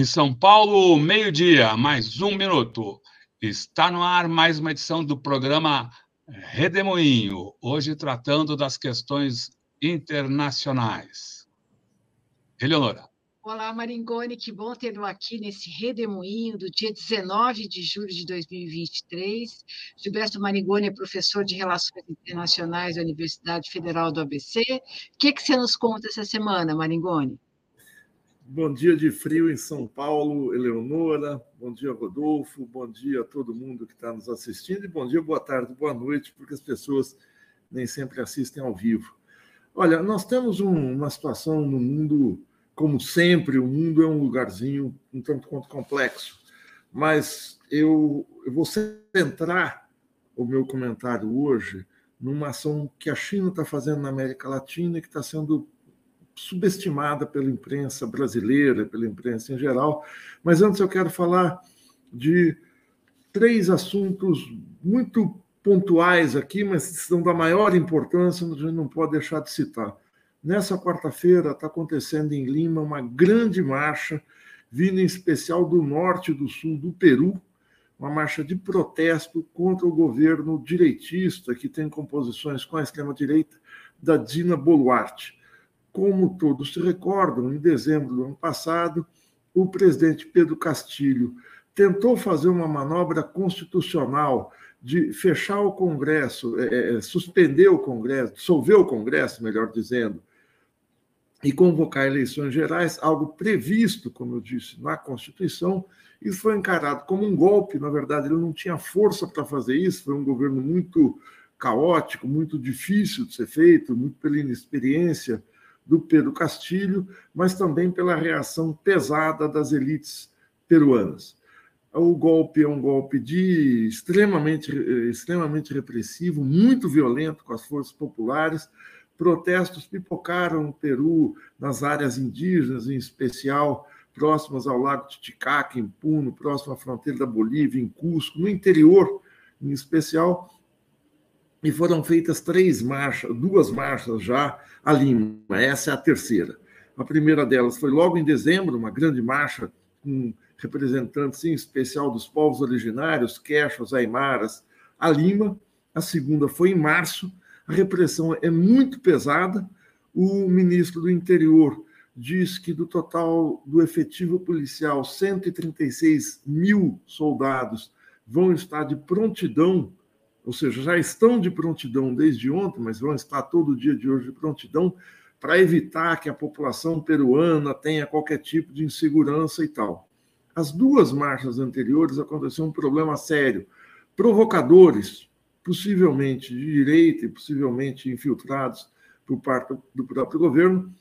Em São Paulo, meio-dia, mais um minuto. Está no ar mais uma edição do programa Redemoinho, hoje tratando das questões internacionais. Eleonora. Olá, Maringoni, que bom tê-lo aqui nesse redemoinho do dia 19 de julho de 2023. Gilberto Maringoni é professor de Relações Internacionais da Universidade Federal do ABC. O que, que você nos conta essa semana, Maringoni? Bom dia de frio em São Paulo, Eleonora. Bom dia, Rodolfo. Bom dia a todo mundo que está nos assistindo. E bom dia, boa tarde, boa noite, porque as pessoas nem sempre assistem ao vivo. Olha, nós temos um, uma situação no mundo, como sempre, o mundo é um lugarzinho um tanto quanto complexo. Mas eu, eu vou centrar o meu comentário hoje numa ação que a China está fazendo na América Latina e que está sendo subestimada pela imprensa brasileira, pela imprensa em geral. Mas antes eu quero falar de três assuntos muito pontuais aqui, mas são da maior importância, a gente não pode deixar de citar. Nessa quarta-feira está acontecendo em Lima uma grande marcha, vindo em especial do norte e do sul do Peru, uma marcha de protesto contra o governo direitista, que tem composições com a extrema-direita, da Dina Boluarte. Como todos se recordam, em dezembro do ano passado, o presidente Pedro Castilho tentou fazer uma manobra constitucional de fechar o Congresso, é, é, suspender o Congresso, dissolver o Congresso, melhor dizendo, e convocar eleições gerais, algo previsto, como eu disse, na Constituição. Isso foi encarado como um golpe, na verdade, ele não tinha força para fazer isso, foi um governo muito caótico, muito difícil de ser feito, muito pela inexperiência do Pedro Castilho, mas também pela reação pesada das elites peruanas. O golpe é um golpe de extremamente, extremamente repressivo, muito violento com as forças populares. Protestos pipocaram no Peru, nas áreas indígenas, em especial próximas ao Lago Titicaca, em Puno, próximo à fronteira da Bolívia, em Cusco, no interior, em especial, e foram feitas três marchas, duas marchas já a Lima. Essa é a terceira. A primeira delas foi logo em dezembro, uma grande marcha com representantes em especial dos povos originários, quechas, aimaras, a Lima. A segunda foi em março. A repressão é muito pesada. O ministro do Interior diz que do total do efetivo policial, 136 mil soldados vão estar de prontidão ou seja, já estão de prontidão desde ontem, mas vão estar todo dia de hoje de prontidão para evitar que a população peruana tenha qualquer tipo de insegurança e tal. As duas marchas anteriores aconteceu um problema sério. Provocadores, possivelmente de direita e possivelmente infiltrados por parte do próprio governo,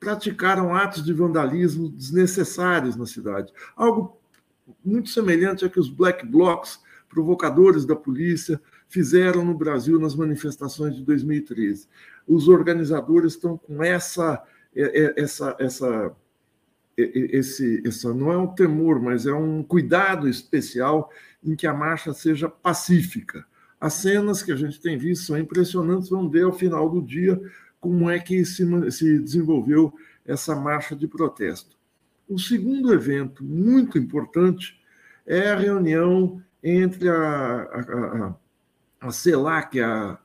praticaram atos de vandalismo desnecessários na cidade. Algo muito semelhante a que os black blocs, provocadores da polícia, fizeram no Brasil nas manifestações de 2013. Os organizadores estão com essa, é, é, essa, essa, esse, essa não é um temor, mas é um cuidado especial em que a marcha seja pacífica. As cenas que a gente tem visto são impressionantes. Vamos ver ao final do dia como é que se, se desenvolveu essa marcha de protesto. O segundo evento muito importante é a reunião entre a, a, a a CELAC, a,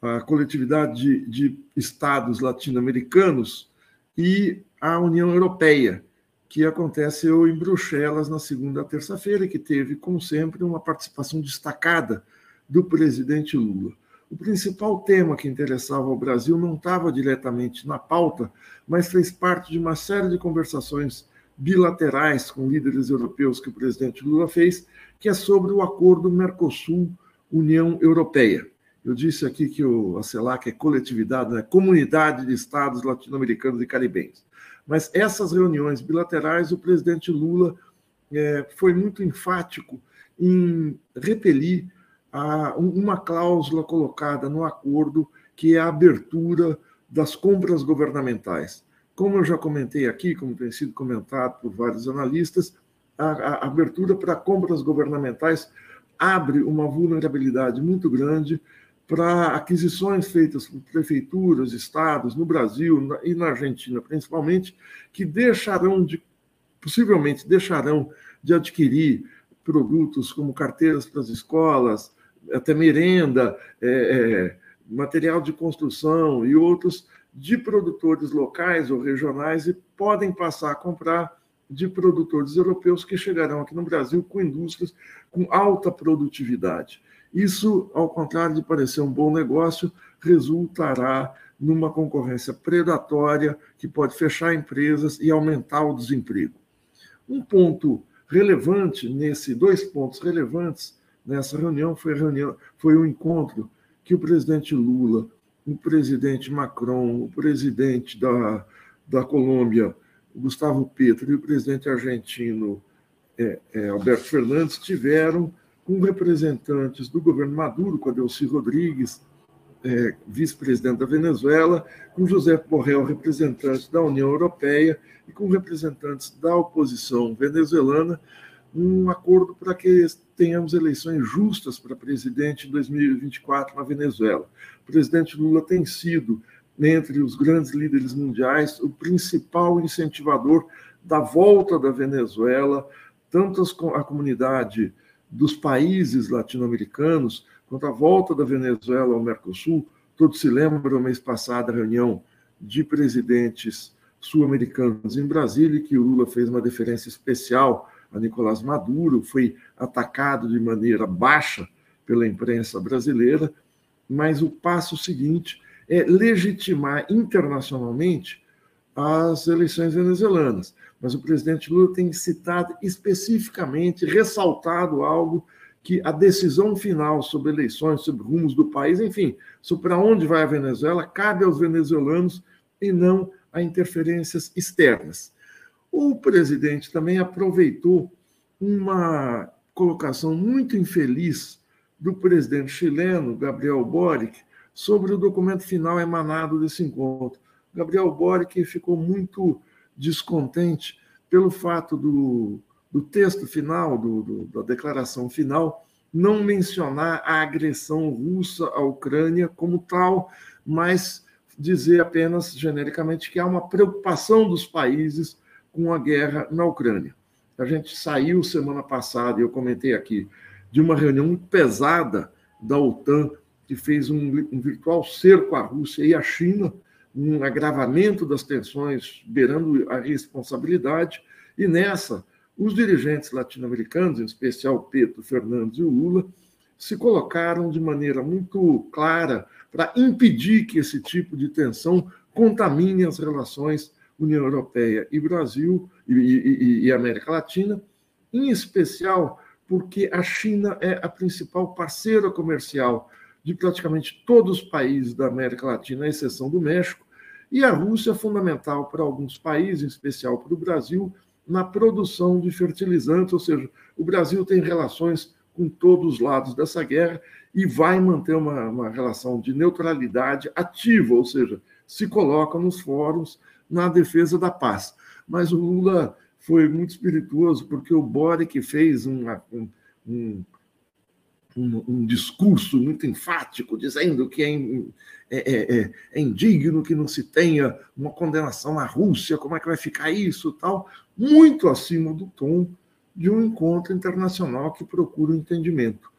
a coletividade de, de estados latino-americanos, e a União Europeia, que aconteceu em Bruxelas na segunda terça-feira, que teve, como sempre, uma participação destacada do presidente Lula. O principal tema que interessava ao Brasil não estava diretamente na pauta, mas fez parte de uma série de conversações bilaterais com líderes europeus que o presidente Lula fez, que é sobre o acordo Mercosul União Europeia. Eu disse aqui que o, a CELAC é coletividade, né? comunidade de estados latino-americanos e caribenhos. Mas essas reuniões bilaterais, o presidente Lula é, foi muito enfático em repelir a, uma cláusula colocada no acordo, que é a abertura das compras governamentais. Como eu já comentei aqui, como tem sido comentado por vários analistas, a, a abertura para compras governamentais abre uma vulnerabilidade muito grande para aquisições feitas por prefeituras, estados, no Brasil e na Argentina principalmente, que deixarão de possivelmente deixarão de adquirir produtos como carteiras para as escolas, até merenda, é, é, material de construção e outros de produtores locais ou regionais e podem passar a comprar de produtores europeus que chegarão aqui no Brasil com indústrias com alta produtividade. Isso, ao contrário de parecer um bom negócio, resultará numa concorrência predatória que pode fechar empresas e aumentar o desemprego. Um ponto relevante nesse dois pontos relevantes nessa reunião foi reunião foi o encontro que o presidente Lula, o presidente Macron, o presidente da, da Colômbia Gustavo Petro e o presidente argentino é, é, Alberto Fernandes tiveram com representantes do governo Maduro, com Adelci Rodrigues, é, vice-presidente da Venezuela, com José Borrell, representante da União Europeia, e com representantes da oposição venezuelana, um acordo para que tenhamos eleições justas para presidente em 2024 na Venezuela. O presidente Lula tem sido entre os grandes líderes mundiais, o principal incentivador da volta da Venezuela, tanto a comunidade dos países latino-americanos, quanto a volta da Venezuela ao Mercosul. Todos se lembram, mês passado, a reunião de presidentes sul-americanos em Brasília, que o Lula fez uma deferência especial a Nicolás Maduro, foi atacado de maneira baixa pela imprensa brasileira, mas o passo seguinte é, legitimar internacionalmente as eleições venezuelanas. Mas o presidente Lula tem citado especificamente, ressaltado algo que a decisão final sobre eleições, sobre rumos do país, enfim, sobre para onde vai a Venezuela, cabe aos venezuelanos e não a interferências externas. O presidente também aproveitou uma colocação muito infeliz do presidente chileno, Gabriel Boric, sobre o documento final emanado desse encontro. Gabriel Boric ficou muito descontente pelo fato do, do texto final, do, do, da declaração final, não mencionar a agressão russa à Ucrânia como tal, mas dizer apenas genericamente que há uma preocupação dos países com a guerra na Ucrânia. A gente saiu semana passada, eu comentei aqui, de uma reunião pesada da OTAN que fez um, um virtual cerco à Rússia e à China, um agravamento das tensões, beirando a responsabilidade, e nessa, os dirigentes latino-americanos, em especial Pedro Fernandes e Lula, se colocaram de maneira muito clara para impedir que esse tipo de tensão contamine as relações União Europeia e Brasil e, e, e América Latina, em especial porque a China é a principal parceira comercial de praticamente todos os países da América Latina, à exceção do México, e a Rússia é fundamental para alguns países, em especial para o Brasil, na produção de fertilizantes, ou seja, o Brasil tem relações com todos os lados dessa guerra e vai manter uma, uma relação de neutralidade ativa, ou seja, se coloca nos fóruns na defesa da paz. Mas o Lula foi muito espirituoso, porque o Boric fez uma, um, um um, um, discurso muito enfático, dizendo que é, é, é, é, indigno que não se tenha uma condenação à Rússia, como é que vai ficar isso tal, muito acima do tom de um encontro internacional que procura o entendimento.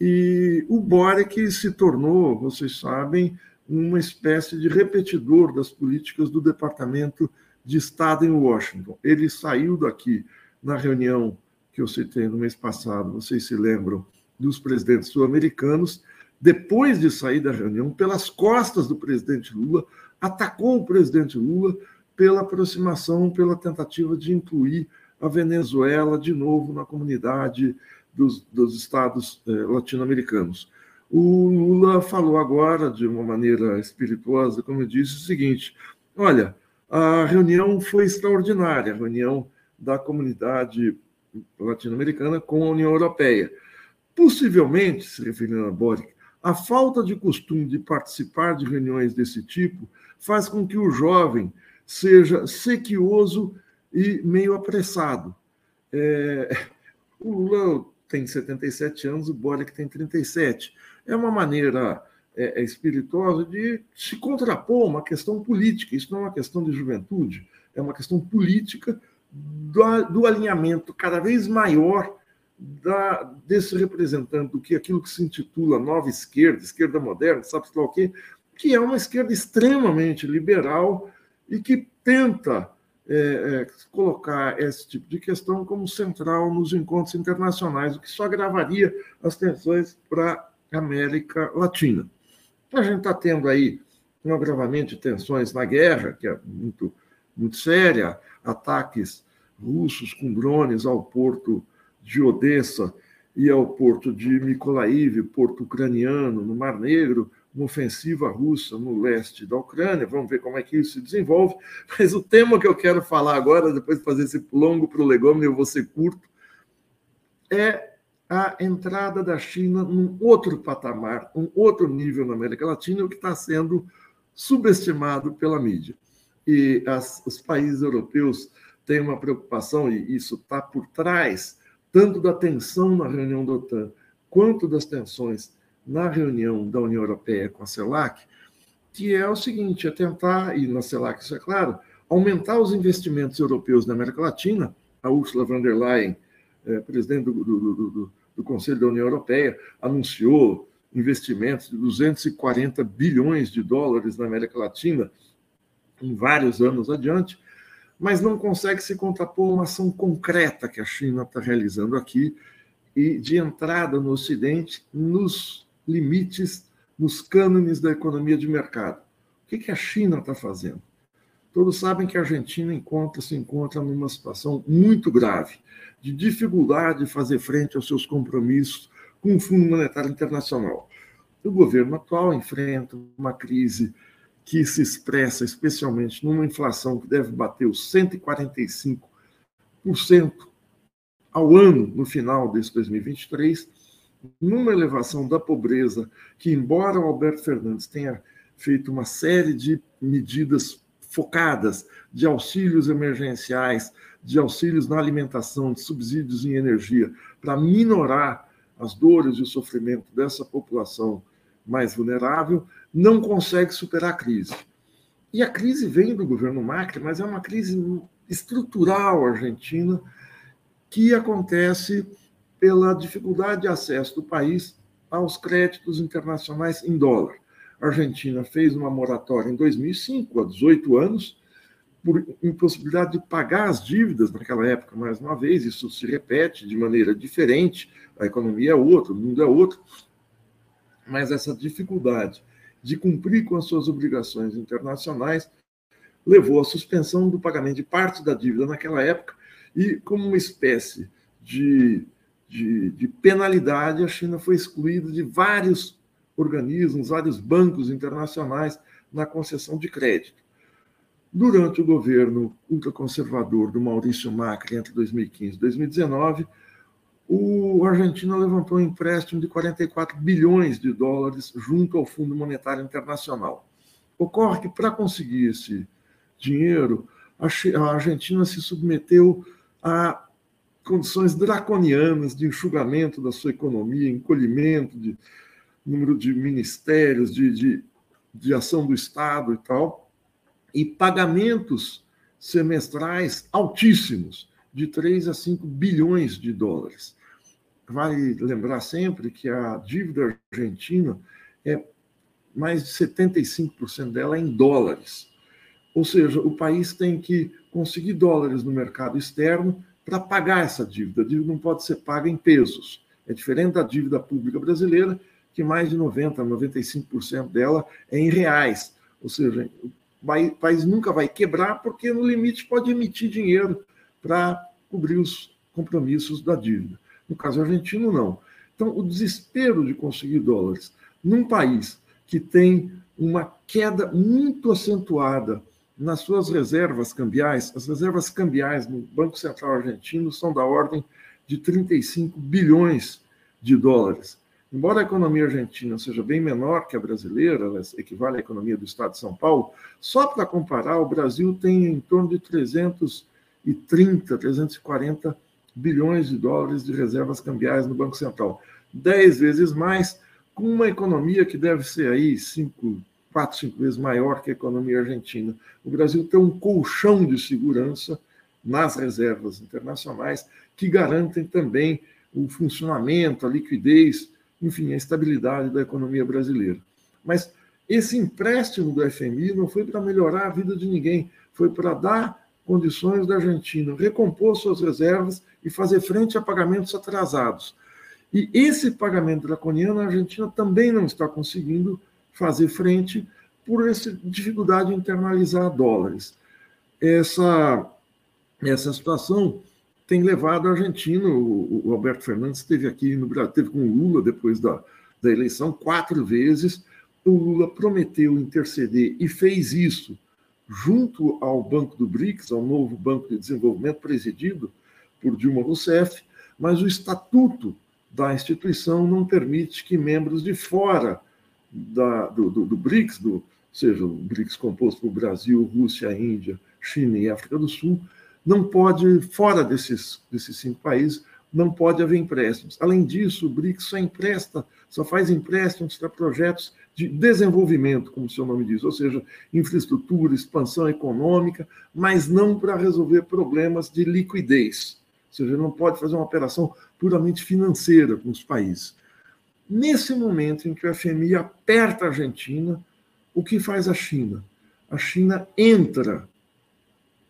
E o Boric se tornou, vocês sabem, uma espécie de repetidor das políticas do Departamento de Estado em Washington. Ele saiu daqui na reunião que eu citei no mês passado, vocês se lembram, dos presidentes sul-americanos, depois de sair da reunião, pelas costas do presidente Lula, atacou o presidente Lula pela aproximação, pela tentativa de incluir a Venezuela de novo na comunidade dos, dos estados eh, latino-americanos. O Lula falou agora, de uma maneira espirituosa, como eu disse, o seguinte: olha, a reunião foi extraordinária, a reunião da comunidade latino-americana com a União Europeia. Possivelmente, se referindo a Boric, a falta de costume de participar de reuniões desse tipo faz com que o jovem seja sequioso e meio apressado. É, o Lula tem 77 anos, o Boric tem 37. É uma maneira é, é, espirituosa de se contrapor uma questão política. Isso não é uma questão de juventude, é uma questão política do, do alinhamento cada vez maior da, desse representante do que aquilo que se intitula nova esquerda, esquerda moderna, sabe lá o quê, que é uma esquerda extremamente liberal e que tenta é, é, colocar esse tipo de questão como central nos encontros internacionais, o que só agravaria as tensões para a América Latina. A gente está tendo aí um agravamento de tensões na guerra, que é muito, muito séria, ataques russos com drones ao porto de Odessa e ao porto de Mykolaiv, porto ucraniano, no Mar Negro, uma ofensiva russa no leste da Ucrânia. Vamos ver como é que isso se desenvolve. Mas o tema que eu quero falar agora, depois de fazer esse longo para o legômeno, eu vou ser curto, é a entrada da China num outro patamar, um outro nível na América Latina, o que está sendo subestimado pela mídia. E as, os países europeus têm uma preocupação, e isso está por trás tanto da tensão na reunião da OTAN, quanto das tensões na reunião da União Europeia com a CELAC, que é o seguinte: é tentar, e na CELAC isso é claro, aumentar os investimentos europeus na América Latina. A Ursula von der Leyen, é, presidente do, do, do, do Conselho da União Europeia, anunciou investimentos de 240 bilhões de dólares na América Latina em vários anos adiante, mas não consegue se contrapor a uma ação concreta que a China está realizando aqui e de entrada no Ocidente nos limites, nos cânones da economia de mercado. O que, que a China está fazendo? Todos sabem que a Argentina encontra, se encontra numa situação muito grave, de dificuldade de fazer frente aos seus compromissos com o Fundo Monetário Internacional. O governo atual enfrenta uma crise que se expressa especialmente numa inflação que deve bater os 145% ao ano no final desse 2023, numa elevação da pobreza que, embora o Alberto Fernandes tenha feito uma série de medidas focadas de auxílios emergenciais, de auxílios na alimentação, de subsídios em energia, para minorar as dores e o sofrimento dessa população mais vulnerável, não consegue superar a crise. E a crise vem do governo Macri, mas é uma crise estrutural argentina que acontece pela dificuldade de acesso do país aos créditos internacionais em dólar. A Argentina fez uma moratória em 2005, há 18 anos, por impossibilidade de pagar as dívidas naquela época, mais uma vez, isso se repete de maneira diferente, a economia é outra, o mundo é outro, mas essa dificuldade de cumprir com as suas obrigações internacionais levou à suspensão do pagamento de parte da dívida naquela época e, como uma espécie de, de, de penalidade, a China foi excluída de vários organismos, vários bancos internacionais na concessão de crédito. Durante o governo ultraconservador do Maurício Macri entre 2015 e 2019, o Argentina levantou um empréstimo de 44 bilhões de dólares junto ao Fundo Monetário Internacional. Ocorre que, para conseguir esse dinheiro, a Argentina se submeteu a condições draconianas de enxugamento da sua economia, encolhimento de número de ministérios, de, de, de ação do Estado e tal, e pagamentos semestrais altíssimos de 3 a 5 bilhões de dólares. Vale lembrar sempre que a dívida argentina é mais de 75% dela em dólares. Ou seja, o país tem que conseguir dólares no mercado externo para pagar essa dívida. A dívida não pode ser paga em pesos. É diferente da dívida pública brasileira, que mais de 90%, 95% dela é em reais. Ou seja, o país nunca vai quebrar porque, no limite, pode emitir dinheiro para cobrir os compromissos da dívida. No caso argentino, não. Então, o desespero de conseguir dólares num país que tem uma queda muito acentuada nas suas reservas cambiais, as reservas cambiais no Banco Central argentino são da ordem de 35 bilhões de dólares. Embora a economia argentina seja bem menor que a brasileira, ela equivale à economia do estado de São Paulo, só para comparar, o Brasil tem em torno de 300 330, 340 bilhões de dólares de reservas cambiais no Banco Central. Dez vezes mais, com uma economia que deve ser aí cinco, quatro, cinco vezes maior que a economia argentina. O Brasil tem um colchão de segurança nas reservas internacionais, que garantem também o funcionamento, a liquidez, enfim, a estabilidade da economia brasileira. Mas esse empréstimo do FMI não foi para melhorar a vida de ninguém, foi para dar condições da Argentina recompor suas reservas e fazer frente a pagamentos atrasados. E esse pagamento draconiano a Argentina também não está conseguindo fazer frente por essa dificuldade de internalizar dólares. Essa, essa situação tem levado a Argentina, o, o Alberto Fernandes esteve aqui no Brasil, teve com o Lula depois da, da eleição quatro vezes, o Lula prometeu interceder e fez isso junto ao Banco do BRICS, ao novo Banco de Desenvolvimento presidido por Dilma Rousseff, mas o estatuto da instituição não permite que membros de fora da, do, do, do, BRICS, do, seja o BRICS composto por Brasil, Rússia, Índia, China e África do Sul, não pode, fora desses, desses cinco países, não pode haver empréstimos. Além disso, o BRICS só empresta, só faz empréstimos para projetos de desenvolvimento, como o seu nome diz, ou seja, infraestrutura, expansão econômica, mas não para resolver problemas de liquidez. Ou seja, não pode fazer uma operação puramente financeira com os países. Nesse momento em que o FMI aperta a Argentina, o que faz a China? A China entra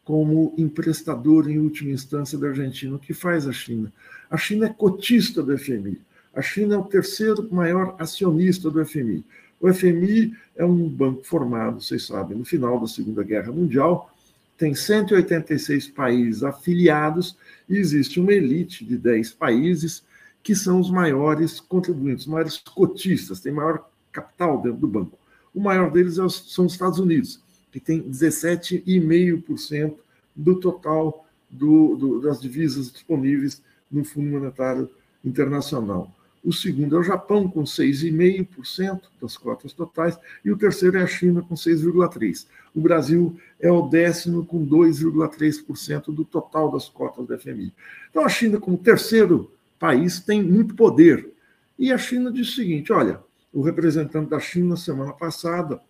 como emprestador em última instância da Argentina. O que faz a China? A China é cotista do FMI. A China é o terceiro maior acionista do FMI. O FMI é um banco formado, vocês sabem, no final da Segunda Guerra Mundial, tem 186 países afiliados e existe uma elite de 10 países que são os maiores contribuintes, maiores cotistas, tem maior capital dentro do banco. O maior deles é são os Estados Unidos, que tem 17,5% do total do, do, das divisas disponíveis no Fundo Monetário Internacional. O segundo é o Japão, com 6,5% das cotas totais. E o terceiro é a China, com 6,3%. O Brasil é o décimo, com 2,3% do total das cotas da FMI. Então, a China, como terceiro país, tem muito poder. E a China diz o seguinte: olha, o representante da China, semana passada,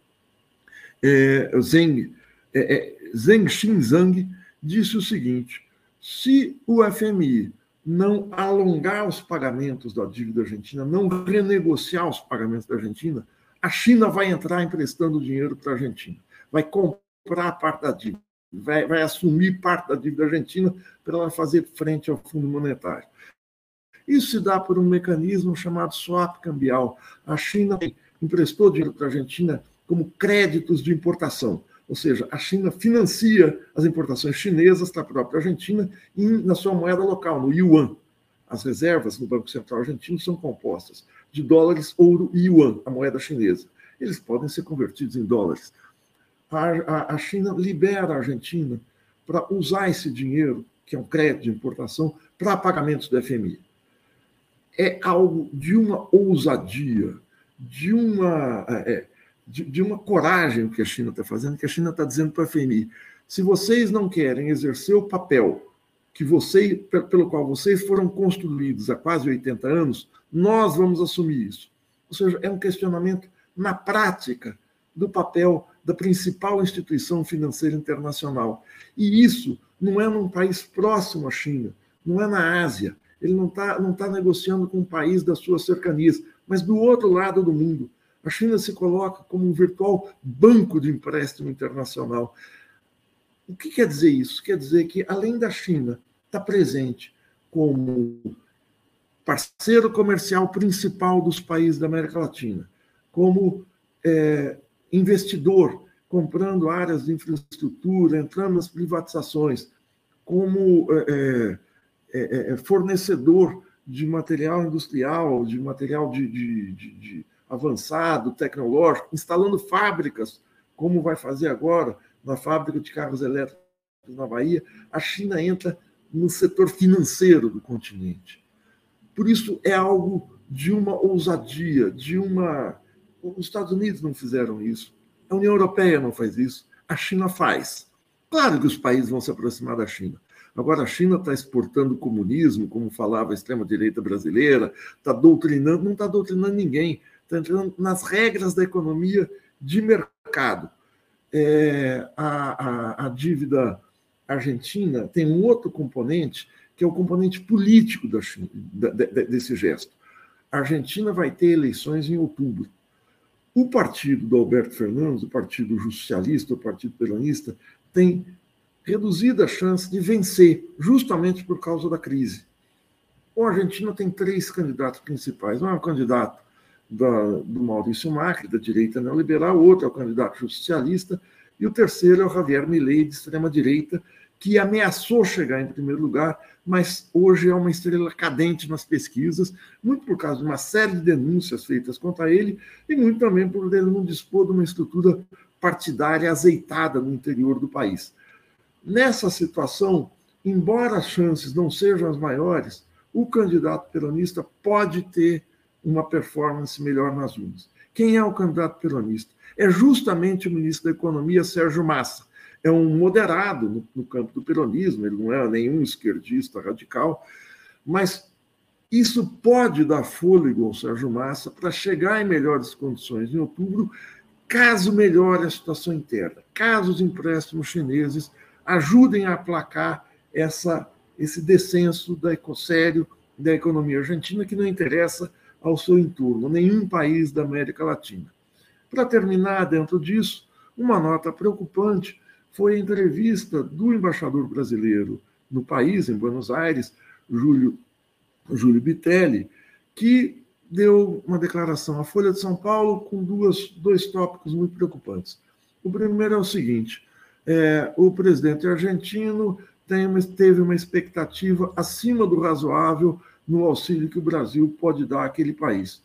é, Zeng, é, é, Zeng Xinzang, disse o seguinte: se o FMI não alongar os pagamentos da dívida argentina, não renegociar os pagamentos da Argentina, a China vai entrar emprestando dinheiro para a Argentina, vai comprar parte da dívida, vai, vai assumir parte da dívida argentina para ela fazer frente ao Fundo Monetário. Isso se dá por um mecanismo chamado swap cambial. A China emprestou dinheiro para a Argentina como créditos de importação. Ou seja, a China financia as importações chinesas para a própria Argentina na sua moeda local, no yuan. As reservas no Banco Central argentino são compostas de dólares, ouro e yuan, a moeda chinesa. Eles podem ser convertidos em dólares. A, a, a China libera a Argentina para usar esse dinheiro, que é um crédito de importação, para pagamentos do FMI. É algo de uma ousadia, de uma. É, de, de uma coragem que a China está fazendo, que a China está dizendo para a FMI: se vocês não querem exercer o papel que você, pelo qual vocês foram construídos há quase 80 anos, nós vamos assumir isso. Ou seja, é um questionamento na prática do papel da principal instituição financeira internacional. E isso não é num país próximo à China, não é na Ásia. Ele não está não tá negociando com um país das suas cercanias, mas do outro lado do mundo. A China se coloca como um virtual banco de empréstimo internacional. O que quer dizer isso? Quer dizer que, além da China estar tá presente como parceiro comercial principal dos países da América Latina, como é, investidor, comprando áreas de infraestrutura, entrando nas privatizações, como é, é, é, é fornecedor de material industrial, de material de, de, de avançado, tecnológico, instalando fábricas, como vai fazer agora na fábrica de carros elétricos na Bahia, a China entra no setor financeiro do continente. Por isso é algo de uma ousadia, de uma. Os Estados Unidos não fizeram isso, a União Europeia não faz isso, a China faz. Claro que os países vão se aproximar da China. Agora, a China está exportando comunismo, como falava a extrema-direita brasileira, está doutrinando, não está doutrinando ninguém, está entrando nas regras da economia de mercado. É, a, a, a, dívida a Argentina tem um outro componente, que é o componente político da desse gesto. A Argentina vai ter eleições em outubro. O partido do Alberto Fernandes, o Partido Justicialista, o Partido Peronista, tem reduzida chance de vencer, justamente por causa da crise. O Argentina tem três candidatos principais. Um é o candidato da, do Maurício Macri, da direita neoliberal, outro é o candidato justicialista, e o terceiro é o Javier Milei, de extrema-direita, que ameaçou chegar em primeiro lugar, mas hoje é uma estrela cadente nas pesquisas, muito por causa de uma série de denúncias feitas contra ele e muito também por ele não dispor de uma estrutura partidária azeitada no interior do país. Nessa situação, embora as chances não sejam as maiores, o candidato peronista pode ter uma performance melhor nas urnas. Quem é o candidato peronista? É justamente o ministro da Economia, Sérgio Massa. É um moderado no, no campo do peronismo, ele não é nenhum esquerdista radical, mas isso pode dar fôlego ao Sérgio Massa para chegar em melhores condições em outubro, caso melhore a situação interna, caso os empréstimos chineses ajudem a aplacar essa, esse descenso da ecossério da economia argentina, que não interessa ao seu entorno, nenhum país da América Latina. Para terminar, dentro disso, uma nota preocupante foi a entrevista do embaixador brasileiro no país, em Buenos Aires, Júlio, Júlio Bitelli, que deu uma declaração à Folha de São Paulo com duas, dois tópicos muito preocupantes. O primeiro é o seguinte: é, o presidente argentino uma, teve uma expectativa acima do razoável no auxílio que o Brasil pode dar àquele país.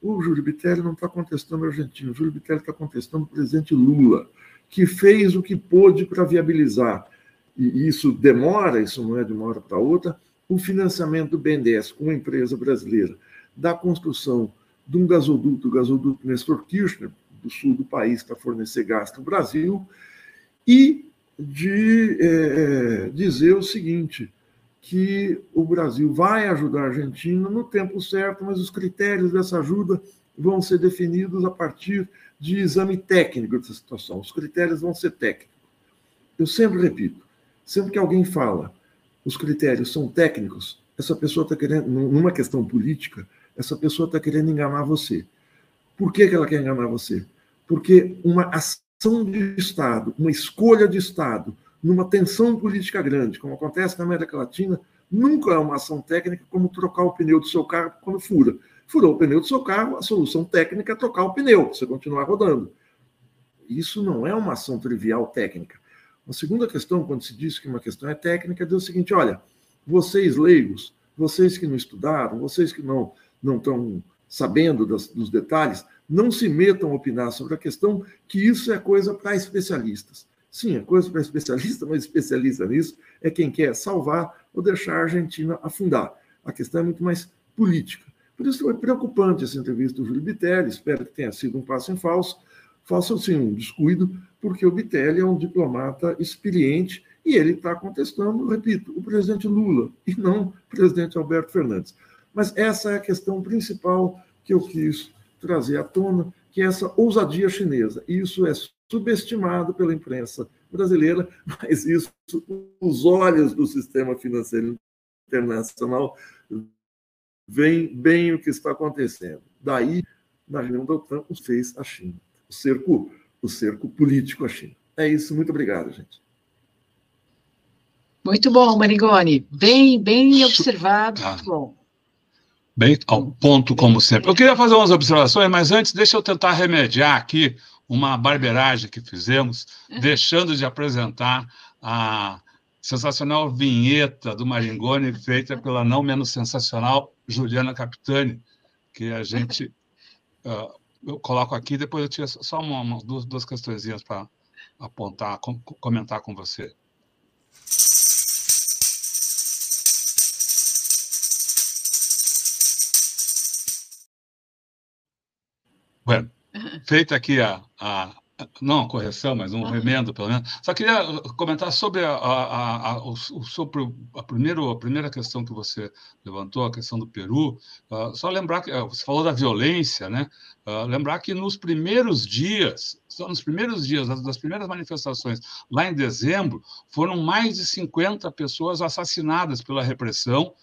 O Júlio Bitelli não está contestando o argentino, o Júlio Bitelli está contestando o presidente Lula, que fez o que pôde para viabilizar, e isso demora, isso não é de uma hora para outra, o financiamento do BNDES com uma empresa brasileira da construção de um gasoduto, o gasoduto Nestor Kirchner, do sul do país, para fornecer gás para o Brasil, e de é, dizer o seguinte: que o Brasil vai ajudar a Argentina no tempo certo, mas os critérios dessa ajuda vão ser definidos a partir de exame técnico dessa situação. Os critérios vão ser técnicos. Eu sempre repito, sempre que alguém fala os critérios são técnicos, essa pessoa está querendo, numa questão política, essa pessoa está querendo enganar você. Por que, que ela quer enganar você? Porque uma ação de Estado, uma escolha de Estado, numa tensão política grande, como acontece na América Latina, nunca é uma ação técnica como trocar o pneu do seu carro quando fura. Furou o pneu do seu carro, a solução técnica é trocar o pneu, você continuar rodando. Isso não é uma ação trivial técnica. Uma segunda questão, quando se diz que uma questão é técnica, é o seguinte: olha, vocês leigos, vocês que não estudaram, vocês que não, não estão sabendo das, dos detalhes, não se metam a opinar sobre a questão, que isso é coisa para especialistas. Sim, é coisa para especialista, mas especialista nisso é quem quer salvar ou deixar a Argentina afundar. A questão é muito mais política. Por isso foi preocupante essa entrevista do Júlio Bitelli, espero que tenha sido um passo em falso, falso assim, um descuido, porque o Bitelli é um diplomata experiente e ele está contestando, repito, o presidente Lula e não o presidente Alberto Fernandes. Mas essa é a questão principal que eu quis trazer à tona, que é essa ousadia chinesa. Isso é subestimado pela imprensa brasileira, mas isso, os olhos do sistema financeiro internacional, veem bem o que está acontecendo. Daí, na reunião da OTAN, o fez a China, o cerco, o cerco político à China. É isso, muito obrigado, gente. Muito bom, Marigoni. Bem, bem observado, muito bom. Bem ao ponto, como sempre. Eu queria fazer umas observações, mas antes, deixa eu tentar remediar aqui uma barbeiragem que fizemos, é. deixando de apresentar a sensacional vinheta do Maringoni, feita pela não menos sensacional Juliana Capitani, que a gente. Uh, eu coloco aqui, depois eu tinha só uma, uma duas, duas questõezinhas para apontar, com, comentar com você. Bueno, feita aqui a, a, Não, correção, mas um remendo, pelo menos. Só queria comentar sobre a, a, a, o, sobre a, primeiro, a primeira questão que você levantou, a questão do Peru. Uh, só lembrar que uh, você falou da violência, né? Uh, lembrar que nos primeiros dias, nos primeiros dias das, primeiras manifestações, lá em dezembro, foram mais de 50 pessoas assassinadas pela repressão.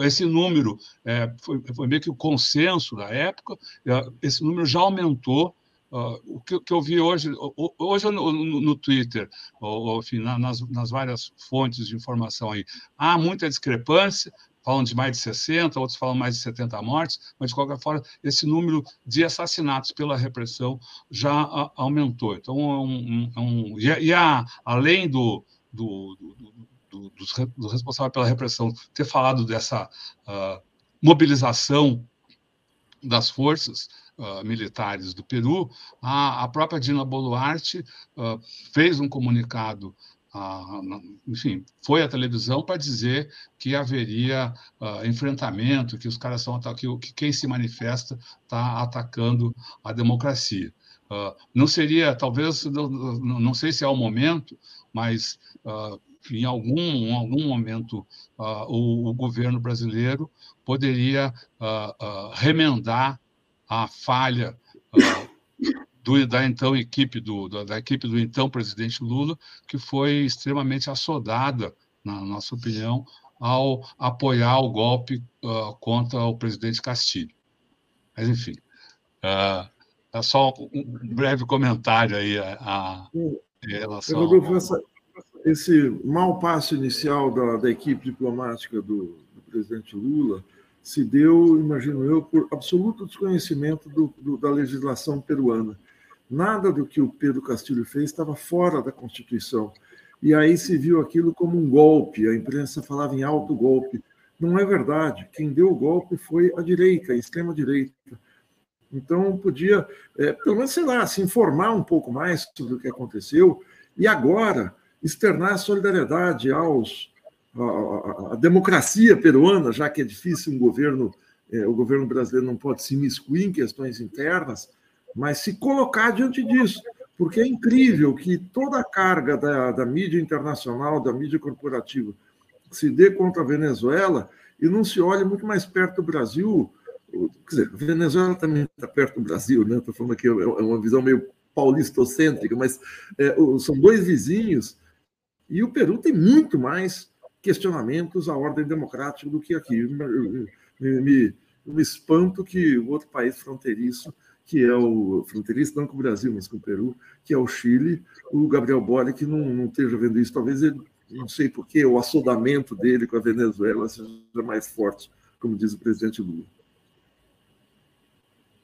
esse número é, foi, foi meio que o consenso da época, esse número já aumentou. Uh, o que, que, eu vi hoje, hoje no, no, no Twitter, ou, enfim, nas, nas, várias fontes de informação aí, há muita discrepância, falam de mais de 60, outros falam mais de 70 mortes, mas de qualquer forma, esse número de assassinatos pela repressão já aumentou. Então, é um, é um, e, a, além do, do, do, do, do responsável pela repressão ter falado dessa uh, mobilização das forças, uh, militares do Peru, a, a, própria Dina Boluarte uh, fez um comunicado, uh, enfim, foi à televisão para dizer que haveria enfrentamento, que os caras são que, que quem se manifesta está atacando a democracia. não seria, talvez, não, não, sei se é o momento, mas em algum, em algum momento uh, o, o, governo brasileiro poderia uh, uh, remendar a falha uh, do, da então equipe do, da, equipe do então presidente Lula, que foi extremamente assodada, na nossa opinião, ao apoiar o golpe uh, contra o presidente Castilho. Mas, enfim, uh, é só um breve comentário aí a, a em relação. Essa, esse mau passo inicial da, da equipe diplomática do, do presidente Lula se deu, imagino eu, por absoluto desconhecimento do, do, da legislação peruana. Nada do que o Pedro Castilho fez estava fora da Constituição. E aí se viu aquilo como um golpe, a imprensa falava em alto golpe. Não é verdade. Quem deu o golpe foi a direita, a extrema-direita. Então, podia, é, pelo menos, sei lá, se informar um pouco mais sobre o que aconteceu e agora externar solidariedade aos a, a, democracia peruana, já que é difícil um governo, é, o governo brasileiro não pode se imiscuir em questões internas, mas se colocar diante disso, porque é incrível que toda a carga da, da mídia internacional, da mídia corporativa, se dê contra a Venezuela e não se olhe muito mais perto do Brasil. Quer dizer, a Venezuela também está perto do Brasil, né? Estou falando aqui, é, é uma visão meio paulistocêntrica, mas é, são dois vizinhos e o Peru tem muito mais questionamentos à ordem democrática do que aqui. Me, me, me espanto que o outro país fronteiriço, que é o fronteiriço não com o Brasil, mas com o Peru, que é o Chile, o Gabriel Boric não, não esteja vendo isso. Talvez ele, não sei porquê, o assodamento dele com a Venezuela seja mais forte, como diz o presidente Lula.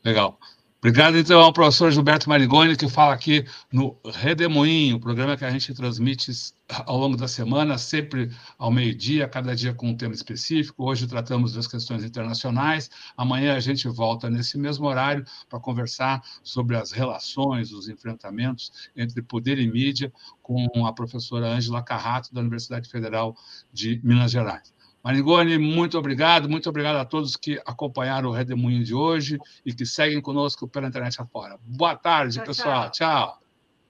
Legal. Obrigado, então, ao professor Gilberto Marigoni, que fala aqui no Redemoinho, programa que a gente transmite ao longo da semana, sempre ao meio-dia, cada dia com um tema específico. Hoje tratamos das questões internacionais. Amanhã a gente volta nesse mesmo horário para conversar sobre as relações, os enfrentamentos entre poder e mídia com a professora Ângela Carrato, da Universidade Federal de Minas Gerais. Marigoni, muito obrigado, muito obrigado a todos que acompanharam o Redemoinho de hoje e que seguem conosco pela internet afora. Boa tarde, tchau, pessoal. tchau.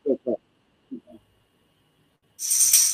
tchau. tchau.